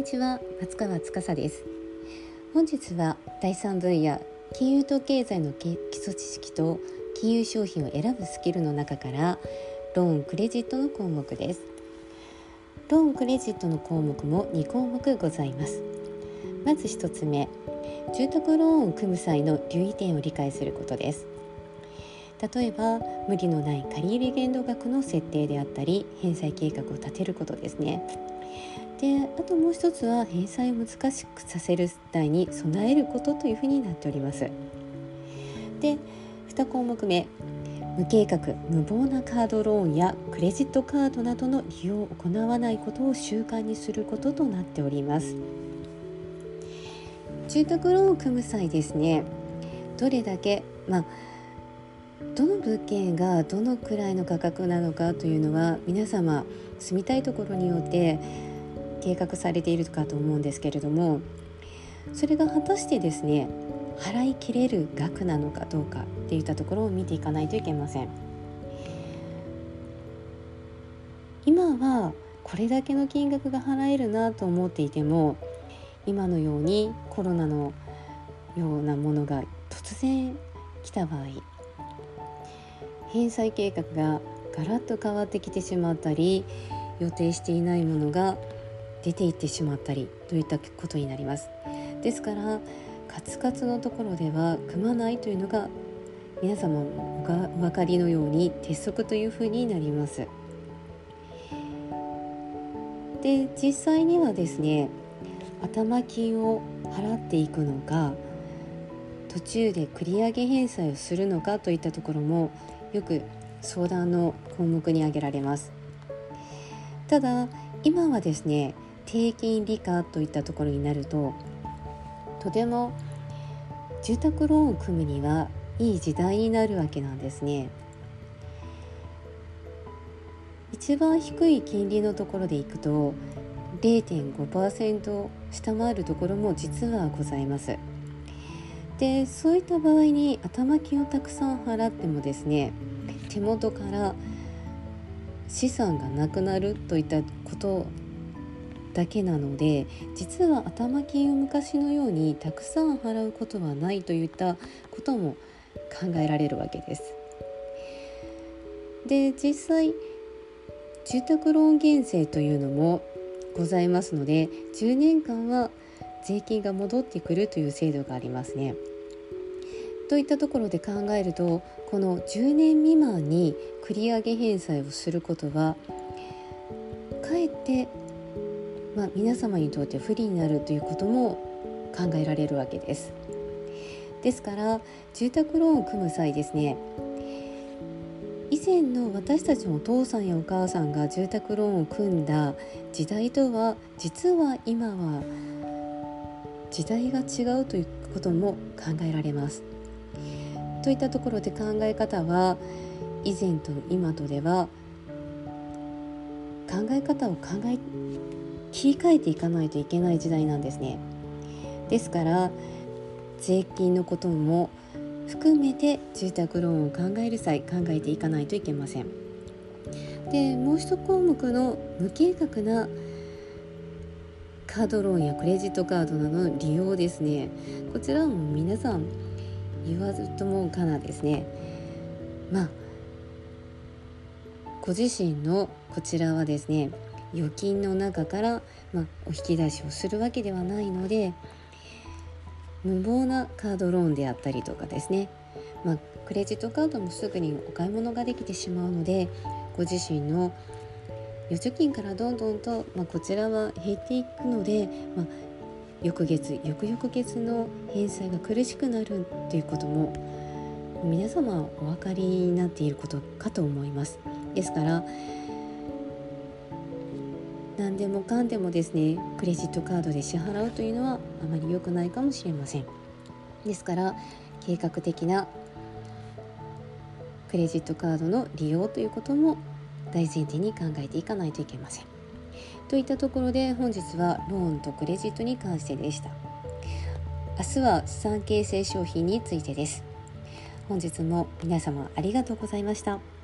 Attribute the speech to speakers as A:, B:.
A: にちは。松川司です。本日は第3分野金融と経済の基礎知識と金融商品を選ぶスキルの中からローンクレジットの項目です。ローンクレジットの項目も2項目ございます。まず1つ目住宅ローンを組む際の留意点を理解することです。例えば無理のない借入限度額の設定であったり返済計画を立てることですね。であともう一つは返済を難しくさせる代に備えることというふうになっております。で2項目目。無計画無謀なカードローンやクレジットカードなどの利用を行わないことを習慣にすることとなっております。住宅ローンを組む際ですね。どれだけまあどの物件がどのくらいの価格なのかというのは皆様住みたいところによって計画されているかと思うんですけれどもそれが果たしてですね払い切れる額なのかどうかっていったところを見ていかないといけません。今はこれだけの金額が払えるなと思っていても今のようにコロナのようなものが突然来た場合返済計画がガラッと変わってきてしまったり予定していないものが出ていってしまったりといったことになります。ですからカツカツのところでは組まないというのが皆様がお分かりのように鉄則というふうになります。で実際にはですね頭金を払っていくのか途中で繰り上げ返済をするのかといったところもよく相談の項目に挙げられます。ただ今はですね低金利化といったところになるととても住宅ローンを組むにはいい時代になるわけなんですね。一番低い金利のところでいくと0.5%を下回るところも実はございます。でそういった場合に頭金をたくさん払ってもですね手元から資産がなくなるといったことだけなので実は頭金を昔のようにたくさん払うことはないといったことも考えられるわけです。で実際住宅ローン減税というのもございますので10年間は税金が戻ってくるという制度がありますね。といったところで考えるとこの10年未満に繰り上げ返済をすることはかえってまあ、皆様にとって不利になるということも考えられるわけです。ですから住宅ローンを組む際ですね以前の私たちのお父さんやお母さんが住宅ローンを組んだ時代とは実は今は時代が違うということも考えられます。といったところで考え方は以前と今とでは考え方を考え切り替えていかないといけない時代なんですね。ですから税金のことも含めて住宅ローンを考える際考えていかないといけません。でもう一項目の無計画なカードローンやクレジットカードなどの利用ですねこちらも皆さん言わずともかなですねまあご自身のこちらはですね預金の中から、まあ、お引き出しをするわけではないので無謀なカードローンであったりとかですね、まあ、クレジットカードもすぐにお買い物ができてしまうのでご自身の預貯金からどんどんと、まあ、こちらは減っていくので、まあ、翌月翌々月の返済が苦しくなるっていうことも皆様お分かりになっていることかと思います。ですから何でもかんでもですねクレジットカードで支払うというのはあまり良くないかもしれません。ですから計画的なクレジットカードの利用ということも大前提に考えていかないといけません。といったところで本日はローンとクレジットに関してでした。明日は資産形成商品についてです。本日も皆様ありがとうございました。